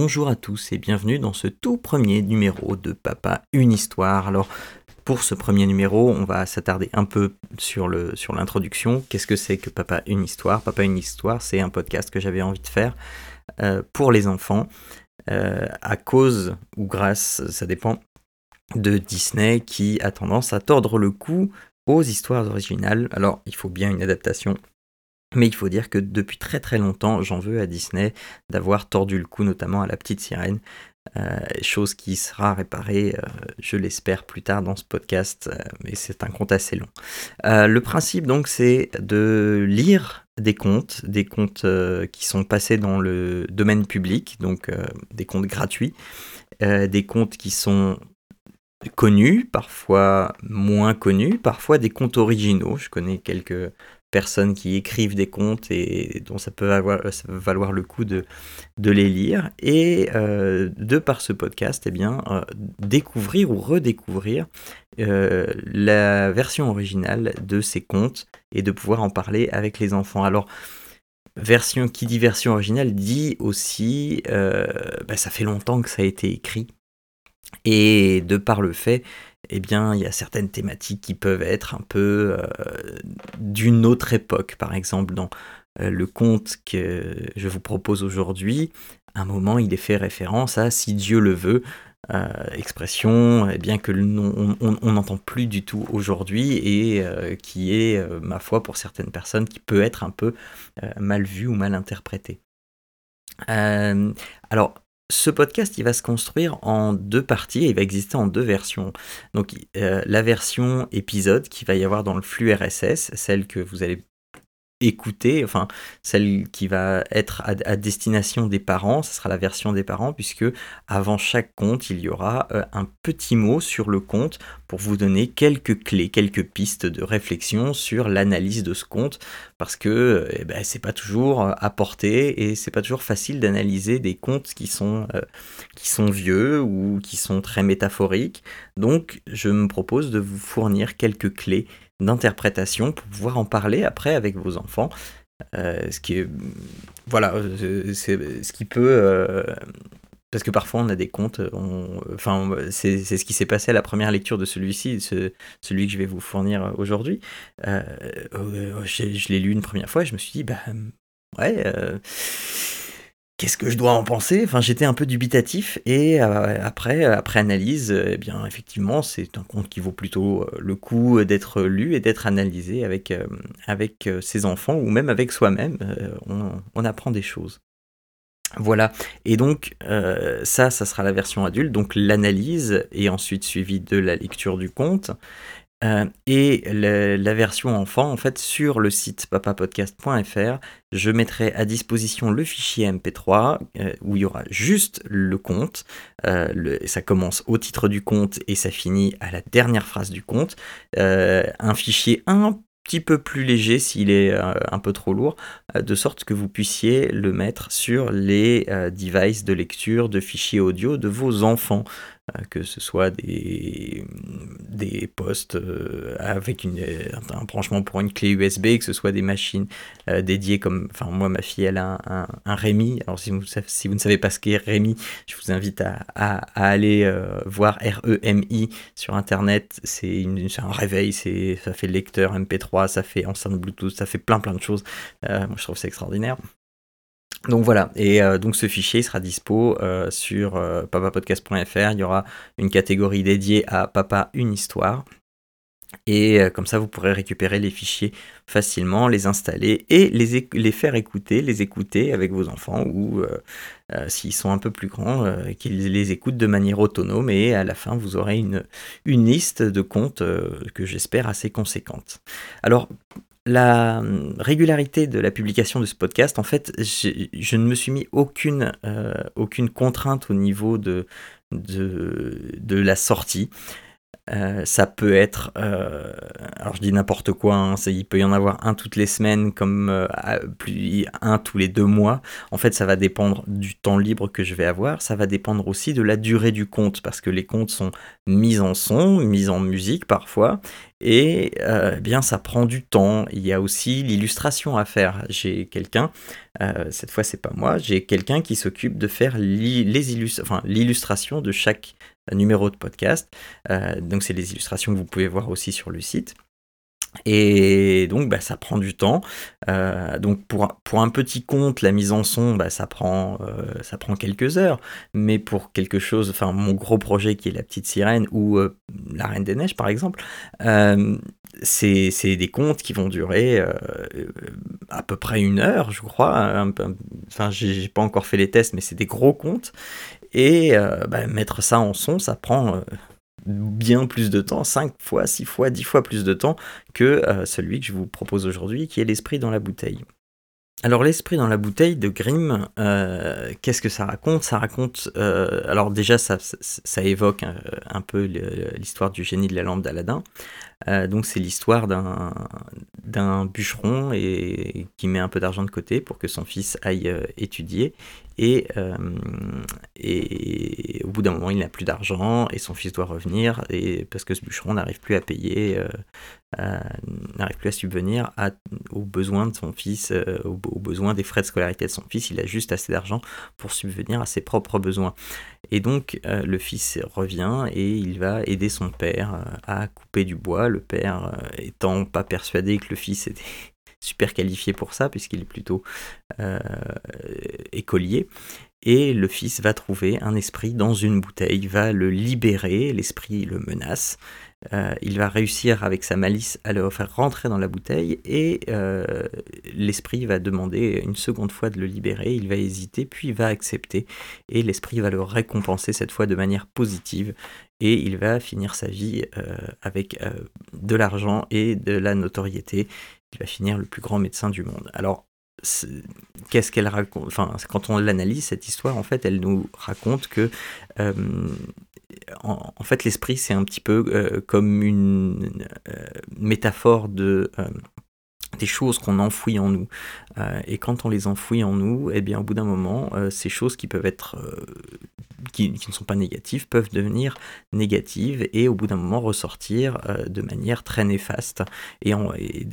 bonjour à tous et bienvenue dans ce tout premier numéro de Papa Une Histoire. Alors, pour ce premier numéro, on va s'attarder un peu sur l'introduction. Qu'est-ce que c'est que Papa Une Histoire? Papa Une Histoire, c'est un podcast que j'avais envie de faire euh, pour les enfants, euh, à cause ou grâce, ça dépend, de Disney qui a tendance à tordre le cou aux histoires originales. Alors, il faut bien une adaptation mais il faut dire que depuis très très longtemps, j'en veux à Disney d'avoir tordu le cou, notamment à la petite sirène. Euh, chose qui sera réparée, euh, je l'espère, plus tard dans ce podcast, euh, mais c'est un conte assez long. le principe donc, c'est de lire des contes, des contes qui sont passés dans le domaine public, donc des contes gratuits, des contes qui sont connus, parfois moins connus, parfois des contes originaux. Je connais quelques personnes qui écrivent des contes et dont ça peut, valoir le coup de, de les lire. Et euh, de par ce podcast, eh bien, euh, découvrir ou redécouvrir euh, la version originale de ces contes et de pouvoir en parler avec les enfants. Alors, version qui dit version originale dit aussi, bah, ça fait longtemps que ça a été écrit. Et de par le fait eh bien, il y a certaines thématiques qui peuvent être un peu euh, d'une autre époque. Par exemple, dans euh, le conte que je vous propose aujourd'hui, à un moment, il est fait référence à Si Dieu le veut, euh, expression eh bien que on n'entend plus du tout aujourd'hui et qui est, ma foi, pour certaines personnes, qui peut être un peu mal vue ou mal interprétée. alors, ce podcast, il va se construire en deux parties et il va exister en deux versions. Donc euh, la version épisode qui va y avoir dans le flux RSS, celle que vous allez écouter, enfin celle qui va être à, destination des parents, ce sera la version des parents, puisque avant chaque compte, il y aura euh, un petit mot sur le compte pour vous donner quelques clés, quelques pistes de réflexion sur l'analyse de ce compte, parce que eh ben, c'est pas toujours euh, apporté et c'est pas toujours facile d'analyser des comptes qui sont, euh, qui sont vieux ou qui sont très métaphoriques. Donc je me propose de vous fournir quelques clés d'interprétation pour pouvoir en parler après avec vos enfants. Euh, ce qui est voilà c'est ce qui peut euh, parce que parfois on a des comptes enfin c'est ce qui s'est passé à la première lecture de celui-ci celui que je vais vous fournir aujourd'hui euh, je, je l'ai lu une première fois et je me suis dit bah ouais qu'est-ce que je dois en penser? Enfin, j'étais un peu dubitatif et euh, après, après analyse, eh bien, effectivement, c'est un conte qui vaut plutôt euh, le coup d'être lu et d'être analysé avec, euh, avec ses enfants ou même avec soi-même. On, on, apprend des choses. Voilà, et donc ça, ça sera la version adulte, donc l'analyse et ensuite suivi de la lecture du conte. Euh, et la version enfant, en fait, sur le site papapodcast.fr, je mettrai à disposition le fichier MP3 euh, où il y aura juste le compte. Euh, ça commence au titre du compte et ça finit à la dernière phrase du compte. un fichier un petit peu plus léger s'il est un peu trop lourd, de sorte que vous puissiez le mettre sur les devices de lecture de fichiers audio de vos enfants. Euh, que ce soit des, des postes euh, avec une, un branchement pour une clé USB, que ce soit des machines euh, dédiées comme, enfin moi ma fille elle a un, un, Rémi, alors si vous, si vous ne savez pas ce qu'est Rémi, je vous invite à, à, aller voir R-E-M-I sur internet, c'est un réveil, ça fait lecteur MP3, ça fait enceinte Bluetooth, ça fait plein plein de choses, moi je trouve ça extraordinaire. Donc voilà, et euh, donc ce fichier sera dispo euh, sur euh, papapodcast.fr. Il y aura une catégorie dédiée à Papa une histoire. Et comme ça, vous pourrez récupérer les fichiers facilement, les installer et les, faire écouter, les écouter avec vos enfants ou s'ils sont un peu plus grands, qu'ils les écoutent de manière autonome. Et à la fin, vous aurez une, une liste de comptes que j'espère assez conséquente. Alors, la hum, régularité de la publication de ce podcast, en fait, je, ne me suis mis aucune, euh, contrainte au niveau de, la sortie. Euh, ça peut être, euh, alors je dis n'importe quoi, hein, il peut y en avoir un toutes les semaines comme euh, plus, un tous les deux mois. En fait, ça va dépendre du temps libre que je vais avoir. Ça va dépendre aussi de la durée du compte parce que les comptes sont mis en son, mis en musique parfois. Et eh bien, ça prend du temps. Il y a aussi l'illustration à faire. J'ai quelqu'un, cette fois c'est pas moi, j'ai quelqu'un qui s'occupe de faire l'illustration de chaque numéro de podcast. Euh, donc c'est les illustrations que vous pouvez voir aussi sur le site. Et donc bah, ça prend du temps. Euh, donc pour, pour un petit compte, la mise en son, bah, ça, prend, euh, ça prend quelques heures. Mais pour quelque chose, enfin mon gros projet qui est La Petite Sirène ou La Reine des Neiges par exemple, c'est des comptes qui vont durer à peu près une heure, je crois. Enfin, j'ai pas encore fait les tests, mais c'est des gros comptes. Et euh, bah, mettre ça en son, ça prend euh, bien plus de temps, 5 fois, 6 fois, 10 fois plus de temps que euh, celui que je vous propose aujourd'hui, qui est l'esprit dans la bouteille. Alors l'esprit dans la bouteille de Grimm, qu'est-ce que ça raconte? Ça raconte, alors déjà ça, évoque un, peu l'histoire du génie de la lampe d'Aladin. donc c'est l'histoire d'un bûcheron qui met un peu d'argent de côté pour que son fils aille étudier et, euh, et au bout d'un moment, il n'a plus d'argent et son fils doit revenir et parce que ce bûcheron n'arrive plus à payer, euh, n'arrive plus à subvenir aux besoins de son fils, euh, aux, besoins des frais de scolarité de son fils. Il a juste assez d'argent pour subvenir à ses propres besoins. Et donc, le fils revient et il va aider son père à couper du bois. Le père étant pas persuadé que le fils était super qualifié pour ça, puisqu'il est plutôt euh, écolier. Et le fils va trouver un esprit dans une bouteille, va le libérer, l'esprit le menace. Euh, il va réussir avec sa malice à le faire rentrer dans la bouteille et euh, l'esprit va demander une seconde fois de le libérer, il va hésiter puis va accepter et l'esprit va le récompenser cette fois de manière positive et il va finir sa vie avec de l'argent et de la notoriété il va finir le plus grand médecin du monde. Alors, qu'est-ce qu'elle raconte Enfin, quand on l'analyse, cette histoire, en fait, elle nous raconte que, euh, en, fait, l'esprit, c'est un petit peu euh, comme une euh, métaphore de des choses qu'on enfouit en nous. Euh, et quand on les enfouit en nous, eh bien, au bout d'un moment, euh, ces choses qui peuvent être, euh, qui, ne sont pas négatives, peuvent devenir négatives et au bout d'un moment ressortir de manière très néfaste. Et,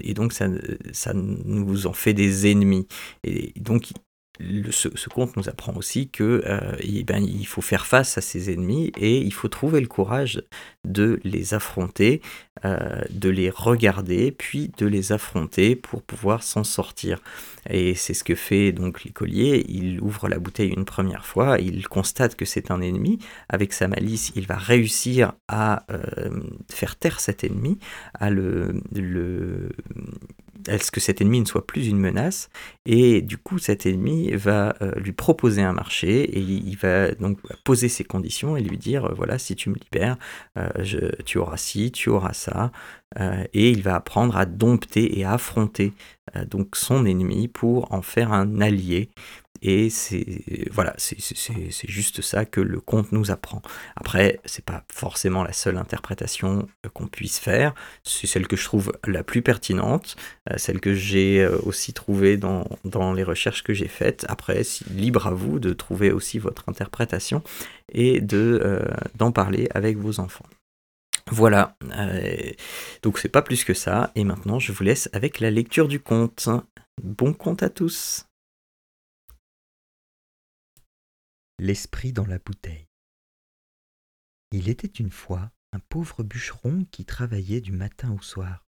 et, donc, ça, ça nous en fait des ennemis. Et donc, ce, conte nous apprend aussi que eh ben, il faut faire face à ses ennemis et il faut trouver le courage de les affronter, de les regarder, puis de les affronter pour pouvoir s'en sortir. Et c'est ce que fait donc l'écolier. Il ouvre la bouteille une première fois, il constate que c'est un ennemi. Avec sa malice, il va réussir à faire taire cet ennemi, à le est-ce que cet ennemi ne soit plus une menace Et du coup, cet ennemi va euh, lui proposer un marché et il va donc poser ses conditions et lui dire euh, voilà, si tu me libères, euh, tu auras ci, tu auras ça. et il va apprendre à dompter et à affronter donc son ennemi pour en faire un allié et c'est voilà, c'est juste ça que le conte nous apprend. Après, c'est pas forcément la seule interprétation euh, qu'on puisse faire. C'est celle que je trouve la plus pertinente, euh, celle que j'ai euh, aussi trouvée dans, dans, les recherches que j'ai faites. Après, libre à vous de trouver aussi votre interprétation et de d'en parler avec vos enfants. Voilà, donc c'est pas plus que ça. Et maintenant, je vous laisse avec la lecture du conte. Bon conte à tous. L'esprit dans la bouteille. Il était une fois un pauvre bûcheron qui travaillait du matin au soir.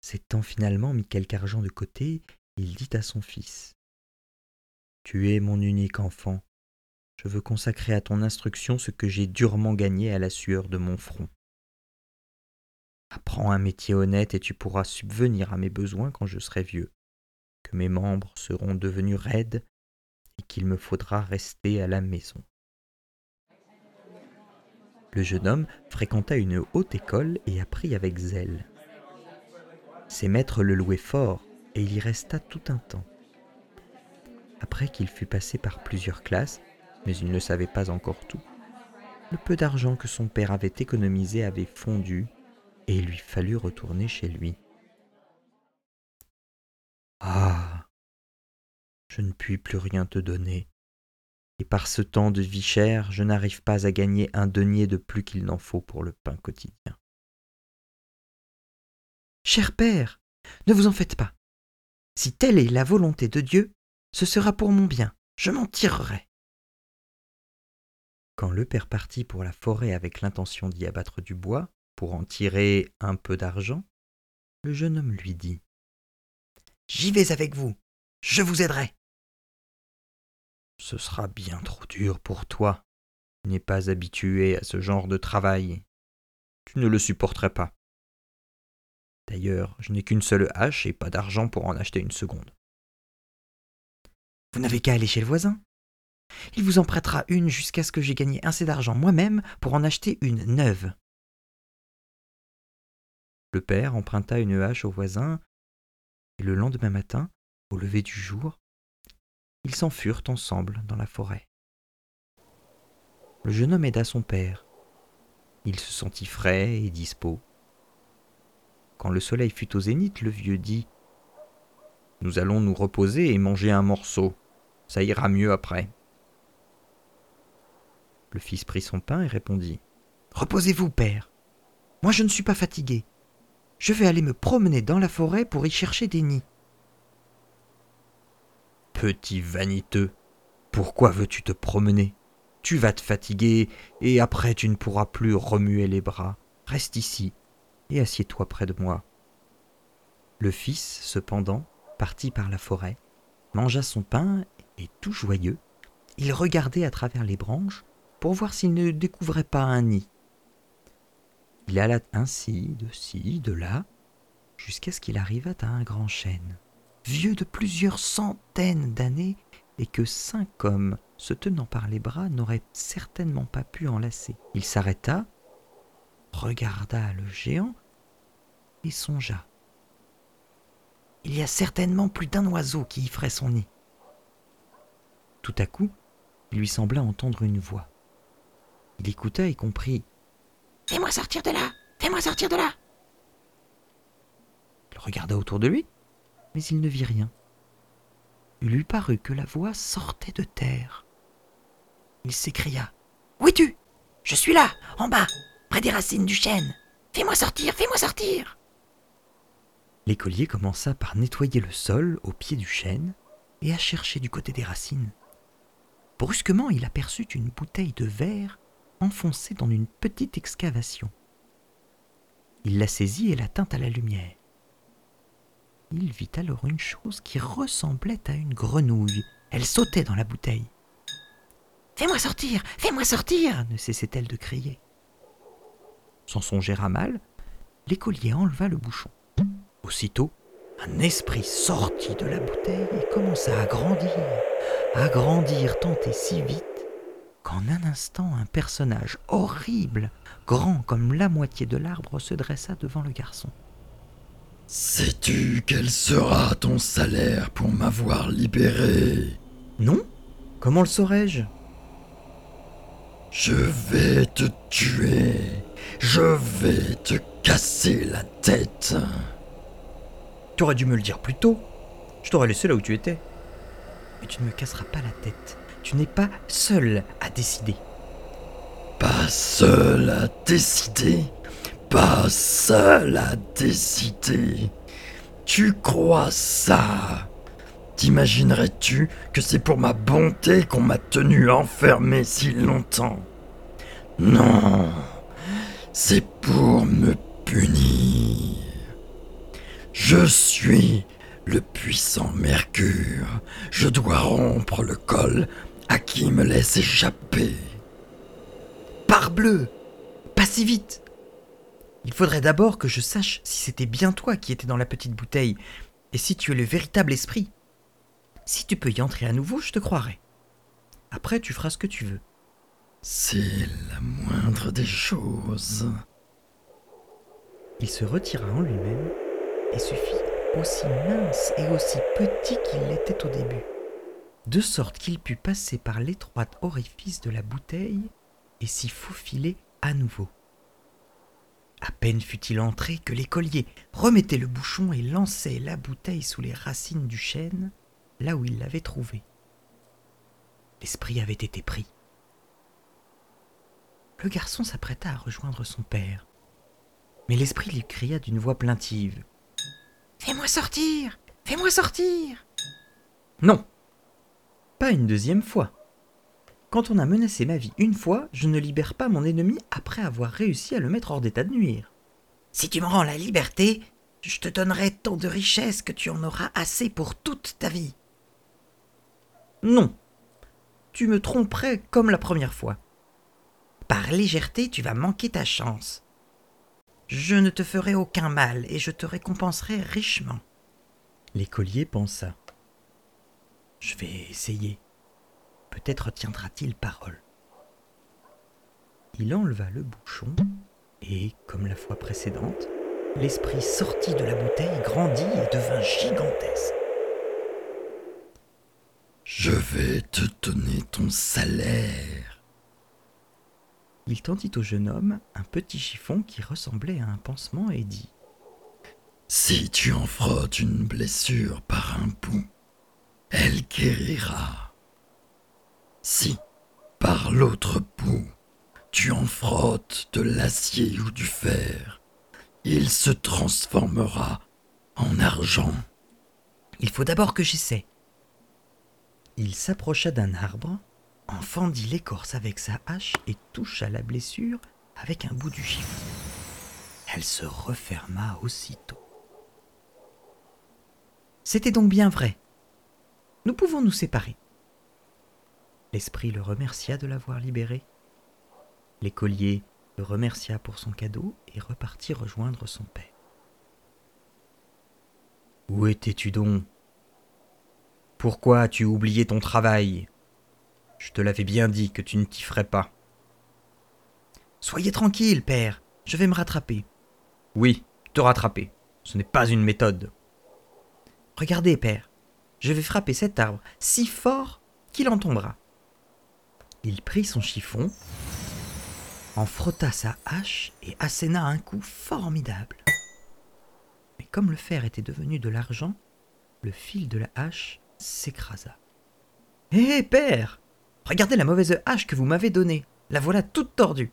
S'étant finalement mis quelque argent de côté, il dit à son fils Tu es mon unique enfant. Je veux consacrer à ton instruction ce que j'ai durement gagné à la sueur de mon front. Apprends un métier honnête et tu pourras subvenir à mes besoins quand je serai vieux, que mes membres seront devenus raides qu'il me faudra rester à la maison. Le jeune homme fréquenta une haute école et apprit avec zèle. Ses maîtres le louaient fort et il y resta tout un temps. Après qu'il fut passé par plusieurs classes, mais il ne savait pas encore tout, le peu d'argent que son père avait économisé avait fondu et il lui fallut retourner chez lui. Ah. Je ne puis plus rien te donner. Et par ce temps de vie chère, je n'arrive pas à gagner un denier de plus qu'il n'en faut pour le pain quotidien. Cher père, ne vous en faites pas. Si telle est la volonté de Dieu, ce sera pour mon bien, je m'en tirerai. Quand le père partit pour la forêt avec l'intention d'y abattre du bois, pour en tirer un peu d'argent, le jeune homme lui dit J'y vais avec vous, je vous aiderai. Ce sera bien trop dur pour toi. Tu n'es pas habitué à ce genre de travail. Tu ne le supporterais pas. D'ailleurs, je n'ai qu'une seule hache et pas d'argent pour en acheter une seconde. Vous n'avez qu'à aller chez le voisin. Il vous en prêtera une jusqu'à ce que j'ai gagné assez d'argent moi-même pour en acheter une neuve. Le père emprunta une hache au voisin et le lendemain matin, au lever du jour, ils s'en furent ensemble dans la forêt. Le jeune homme aida son père. Il se sentit frais et dispos. Quand le soleil fut au zénith, le vieux dit Nous allons nous reposer et manger un morceau. Ça ira mieux après. Le fils prit son pain et répondit Reposez-vous, père. Moi je ne suis pas fatigué. Je vais aller me promener dans la forêt pour y chercher des nids. Petit vaniteux, pourquoi veux-tu te promener? Tu vas te fatiguer et après tu ne pourras plus remuer les bras. Reste ici et assieds-toi près de moi. Le fils, cependant, partit par la forêt, mangea son pain et tout joyeux, il regardait à travers les branches pour voir s'il ne découvrait pas un nid. Il alla ainsi, de ci, de là, jusqu'à ce qu'il arrivât à un grand chêne, vieux de plusieurs centaines d'années, et que cinq hommes, se tenant par les bras, n'auraient certainement pas pu enlacer. Il s'arrêta, regarda le géant, et songea. Il y a certainement plus d'un oiseau qui y ferait son nid. Tout à coup, il lui sembla entendre une voix. Il écouta et comprit Fais-moi sortir de là Fais-moi sortir de là Il regarda autour de lui, mais il ne vit rien. Il lui parut que la voix sortait de terre. Il s'écria Où es-tu? Je suis là, en bas, près des racines du chêne. Fais-moi sortir, fais-moi sortir L'écolier commença par nettoyer le sol au pied du chêne et à chercher du côté des racines. Brusquement, il aperçut une bouteille de verre enfoncée dans une petite excavation. Il la saisit et la tint à la lumière. Il vit alors une chose qui ressemblait à une grenouille. Elle sautait dans la bouteille. Fais-moi sortir Fais-moi sortir ne cessait-elle de crier. Sans songer à mal, l'écolier enleva le bouchon. Aussitôt, un esprit sortit de la bouteille et commença à grandir, à grandir tant et si vite qu'en un instant un personnage horrible, grand comme la moitié de l'arbre, se dressa devant le garçon. Sais-tu quel sera ton salaire pour m'avoir libéré? Non Comment le saurais-je? Je vais te tuer. Je vais te casser la tête. Tu aurais dû me le dire plus tôt. Je t'aurais laissé là où tu étais. Mais tu ne me casseras pas la tête. Tu n'es pas seul à décider. Pas seul à décider? Pas seul à décider Tu crois ça? T'imaginerais-tu que c'est pour ma bonté qu'on m'a tenu enfermé si longtemps? Non, c'est pour me punir. Je suis le puissant Mercure. Je dois rompre le col à qui me laisse échapper. Parbleu Pas si vite Il faudrait d'abord que je sache si c'était bien toi qui étais dans la petite bouteille, et si tu es le véritable esprit. Si tu peux y entrer à nouveau, je te croirai. Après, tu feras ce que tu veux. C'est la moindre des choses. Il se retira en lui-même et se fit aussi mince et aussi petit qu'il l'était au début, de sorte qu'il put passer par l'étroit orifice de la bouteille et s'y faufiler à nouveau. À peine fut-il entré que l'écolier remettait le bouchon et lançait la bouteille sous les racines du chêne, là où il l'avait trouvée. L'esprit avait été pris. Le garçon s'apprêta à rejoindre son père. Mais l'esprit lui cria d'une voix plaintive. Fais-moi sortir Fais-moi sortir Non Pas une deuxième fois. Quand on a menacé ma vie une fois, je ne libère pas mon ennemi après avoir réussi à le mettre hors d'état de nuire. Si tu me rends la liberté, je te donnerai tant de richesses que tu en auras assez pour toute ta vie. Non. Tu me tromperais comme la première fois. Par légèreté, tu vas manquer ta chance. Je ne te ferai aucun mal et je te récompenserai richement. L'écolier pensa. Je vais essayer. Peut-être tiendra-t-il parole. Il enleva le bouchon et, comme la fois précédente, l'esprit sortit de la bouteille, grandit et devint gigantesque. Je vais te donner ton salaire. Il tendit au jeune homme un petit chiffon qui ressemblait à un pansement et dit Si tu en frottes une blessure par un bout, elle guérira. Si, par l'autre bout, tu en frottes de l'acier ou du fer, il se transformera en argent. Il faut d'abord que j'essaie. Il s'approcha d'un arbre, en fendit l'écorce avec sa hache et toucha la blessure avec un bout du chiffon. Elle se referma aussitôt. C'était donc bien vrai. Nous pouvons nous séparer. L'esprit le remercia de l'avoir libéré. L'écolier le remercia pour son cadeau et repartit rejoindre son père. Où étais-tu donc? Pourquoi as-tu oublié ton travail? Je te l'avais bien dit que tu ne t'y ferais pas. Soyez tranquille, père, je vais me rattraper. Oui, te rattraper. Ce n'est pas une méthode. Regardez, père, je vais frapper cet arbre si fort qu'il en tombera. Il prit son chiffon, en frotta sa hache et asséna un coup formidable. Mais comme le fer était devenu de l'argent, le fil de la hache s'écrasa. Hé, père Regardez la mauvaise hache que vous m'avez donnée. La voilà toute tordue.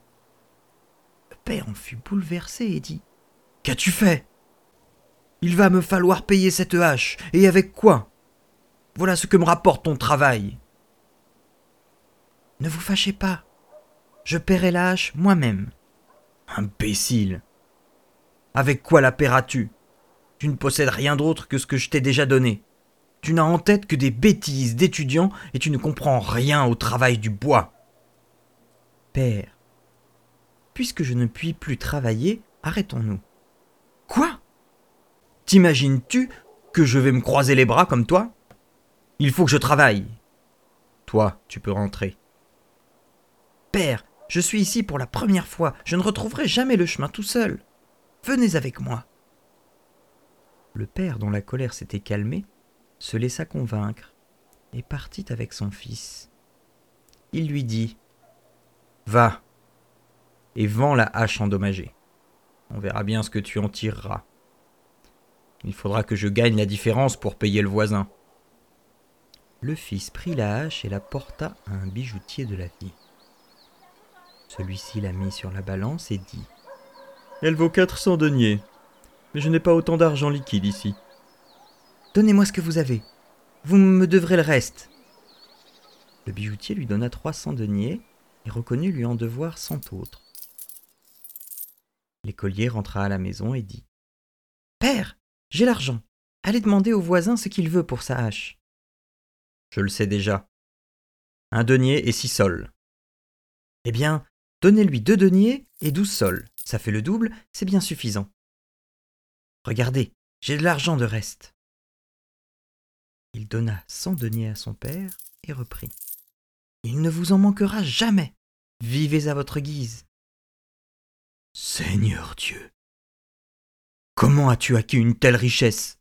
Le père en fut bouleversé et dit Qu'as-tu fait? Il va me falloir payer cette hache. Et avec quoi? Voilà ce que me rapporte ton travail. Ne vous fâchez pas. Je paierai la hache moi-même. Imbécile. Avec quoi la paieras-tu? Tu ne possèdes rien d'autre que ce que je t'ai déjà donné. Tu n'as en tête que des bêtises d'étudiants et tu ne comprends rien au travail du bois. Père, puisque je ne puis plus travailler, arrêtons-nous. Quoi? T'imagines-tu que je vais me croiser les bras comme toi? Il faut que je travaille. Toi, tu peux rentrer. Père, je suis ici pour la première fois, je ne retrouverai jamais le chemin tout seul. Venez avec moi. Le père, dont la colère s'était calmée, se laissa convaincre et partit avec son fils. Il lui dit Va et vends la hache endommagée. On verra bien ce que tu en tireras. Il faudra que je gagne la différence pour payer le voisin. Le fils prit la hache et la porta à un bijoutier de la ville. Celui-ci la mit sur la balance et dit Elle vaut quatre cents deniers, mais je n'ai pas autant d'argent liquide ici. Donnez-moi ce que vous avez. Vous me devrez le reste. Le bijoutier lui donna trois cents deniers et reconnut lui en devoir cent autres. L'écolier rentra à la maison et dit Père, j'ai l'argent. Allez demander au voisin ce qu'il veut pour sa hache. Je le sais déjà. Un denier et six sols. Eh bien, donnez-lui deux deniers et douze sols. Ça fait le double, c'est bien suffisant. Regardez, j'ai de l'argent de reste. Il donna cent deniers à son père et reprit. Il ne vous en manquera jamais. Vivez à votre guise. Seigneur Dieu, comment as-tu acquis une telle richesse?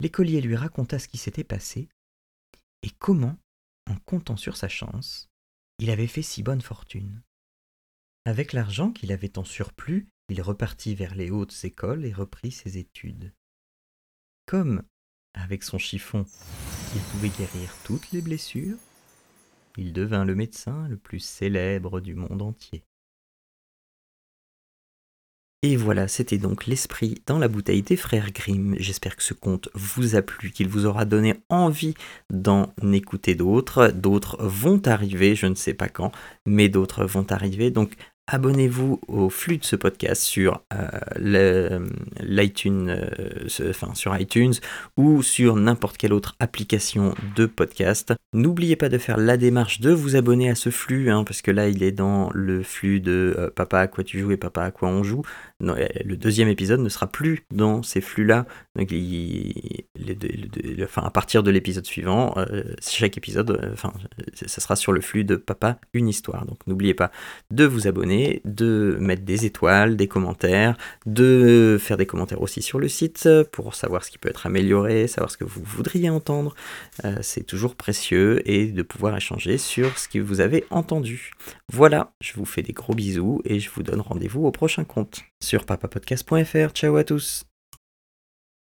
L'écolier lui raconta ce qui s'était passé et comment, en comptant sur sa chance, il avait fait si bonne fortune. Avec l'argent qu'il avait en surplus, il repartit vers les hautes écoles et reprit ses études. Comme, avec son chiffon, il pouvait guérir toutes les blessures, il devint le médecin le plus célèbre du monde entier. Et voilà, c'était donc l'esprit dans la bouteille des frères Grimm. J'espère que ce conte vous a plu, qu'il vous aura donné envie d'en écouter d'autres. D'autres vont arriver, je ne sais pas quand, mais d'autres vont arriver. Donc abonnez-vous au flux de ce podcast sur euh, euh, sur iTunes ou sur n'importe quelle autre application de podcast. N'oubliez pas de faire la démarche de vous abonner à ce flux, hein, parce que là il est dans le flux de euh, Papa à quoi tu joues? et Papa à quoi on joue. le deuxième épisode ne sera plus dans ces flux-là. À partir de l'épisode suivant, chaque épisode, enfin, ça sera sur le flux de Papa une histoire. Donc n'oubliez pas de vous abonner de mettre des étoiles, des commentaires, de faire des commentaires aussi sur le site pour savoir ce qui peut être amélioré, savoir ce que vous voudriez entendre. Euh, c'est toujours précieux et de pouvoir échanger sur ce que vous avez entendu. Voilà, je vous fais des gros bisous et je vous donne rendez-vous au prochain compte sur papapodcast.fr. Ciao à tous